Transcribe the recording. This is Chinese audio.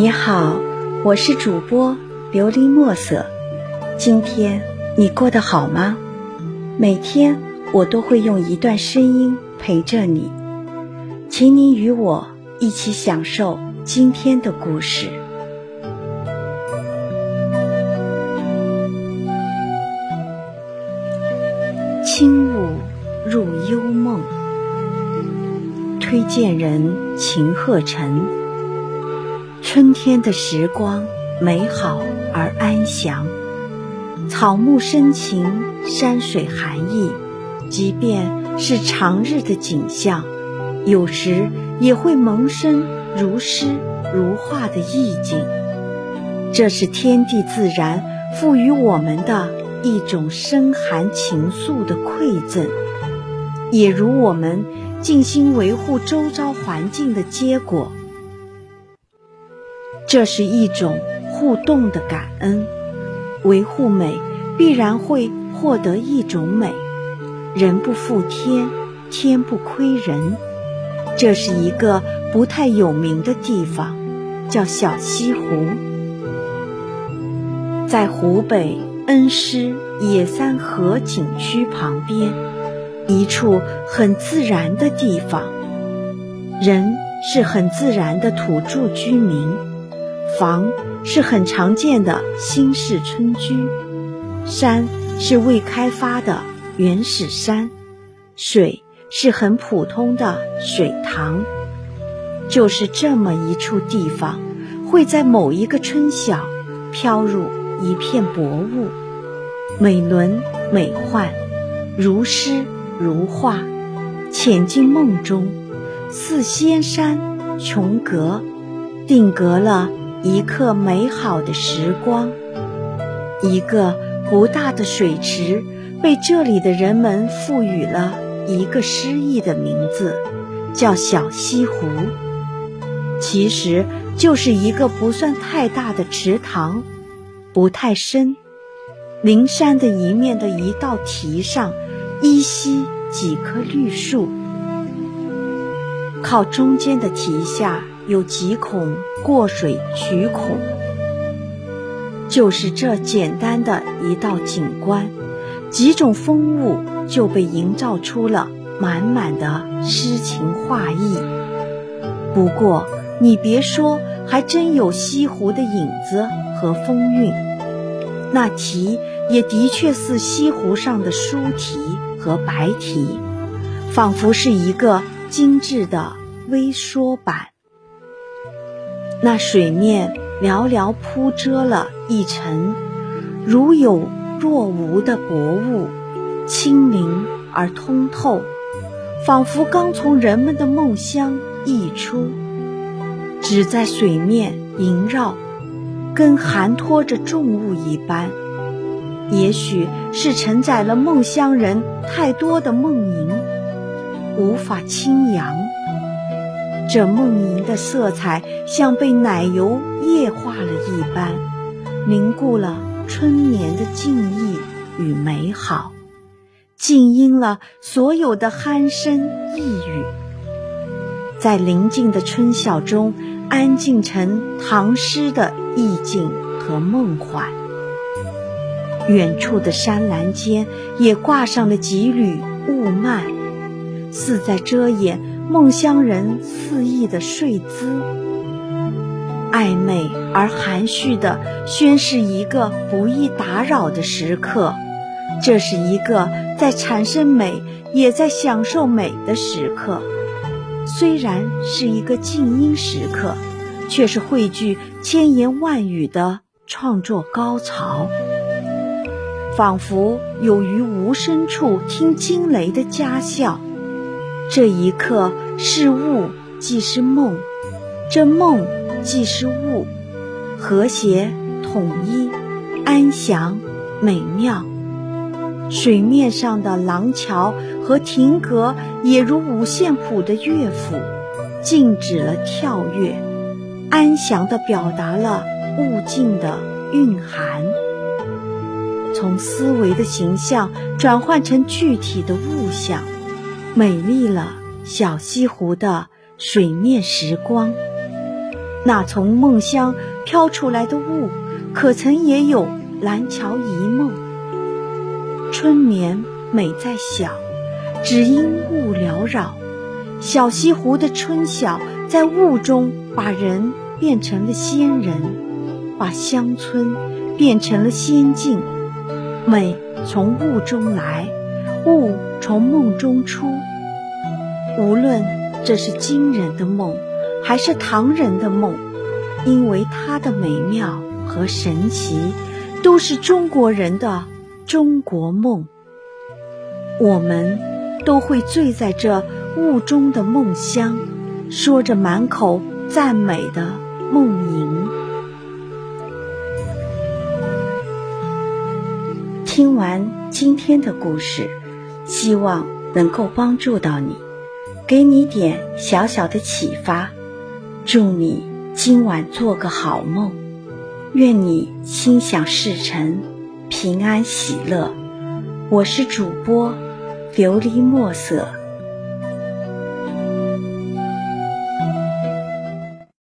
你好，我是主播琉璃墨色。今天你过得好吗？每天我都会用一段声音陪着你，请你与我一起享受今天的故事。轻雾入幽梦，推荐人秦鹤晨。春天的时光美好而安详，草木深情，山水含意。即便是长日的景象，有时也会萌生如诗如画的意境。这是天地自然赋予我们的一种深含情愫的馈赠，也如我们尽心维护周遭环境的结果。这是一种互动的感恩，维护美必然会获得一种美，人不负天，天不亏人。这是一个不太有名的地方，叫小西湖，在湖北恩施野三河景区旁边，一处很自然的地方，人是很自然的土著居民。房是很常见的新式村居，山是未开发的原始山，水是很普通的水塘。就是这么一处地方，会在某一个春晓飘入一片薄雾，美轮美奂，如诗如画，潜进梦中，似仙山琼阁，定格了。一刻美好的时光，一个不大的水池，被这里的人们赋予了一个诗意的名字，叫小西湖。其实就是一个不算太大的池塘，不太深。灵山的一面的一道堤上，依稀几棵绿树，靠中间的堤下。有几孔过水渠孔，就是这简单的一道景观，几种风物就被营造出了满满的诗情画意。不过你别说，还真有西湖的影子和风韵。那题也的确似西湖上的书题和白题，仿佛是一个精致的微缩版。那水面寥寥铺遮了一层如有若无的薄雾，清灵而通透，仿佛刚从人们的梦乡溢出，只在水面萦绕，跟含托着重物一般。也许是承载了梦乡人太多的梦萦，无法轻扬。这梦萦的色彩像被奶油液化了一般，凝固了春眠的静意与美好，静音了所有的鼾声呓语，在宁静的春晓中安静成唐诗的意境和梦幻。远处的山岚间也挂上了几缕雾幔，似在遮掩。梦乡人肆意的睡姿，暧昧而含蓄的宣示一个不易打扰的时刻。这是一个在产生美，也在享受美的时刻。虽然是一个静音时刻，却是汇聚千言万语的创作高潮。仿佛有于无声处听惊雷的佳笑。这一刻是雾，即是梦；这梦即是雾，和谐统一，安详美妙。水面上的廊桥和亭阁也如五线谱的乐府，静止了跳跃，安详地表达了物境的蕴含。从思维的形象转换成具体的物象。美丽了，小西湖的水面时光，那从梦乡飘出来的雾，可曾也有蓝桥一梦？春眠美在晓，只因雾缭绕。小西湖的春晓，在雾中把人变成了仙人，把乡村变成了仙境。美从雾中来，雾从梦中出。无论这是今人的梦，还是唐人的梦，因为它的美妙和神奇，都是中国人的中国梦。我们都会醉在这。雾中的梦乡，说着满口赞美的梦吟。听完今天的故事，希望能够帮助到你，给你点小小的启发。祝你今晚做个好梦，愿你心想事成，平安喜乐。我是主播琉璃墨色。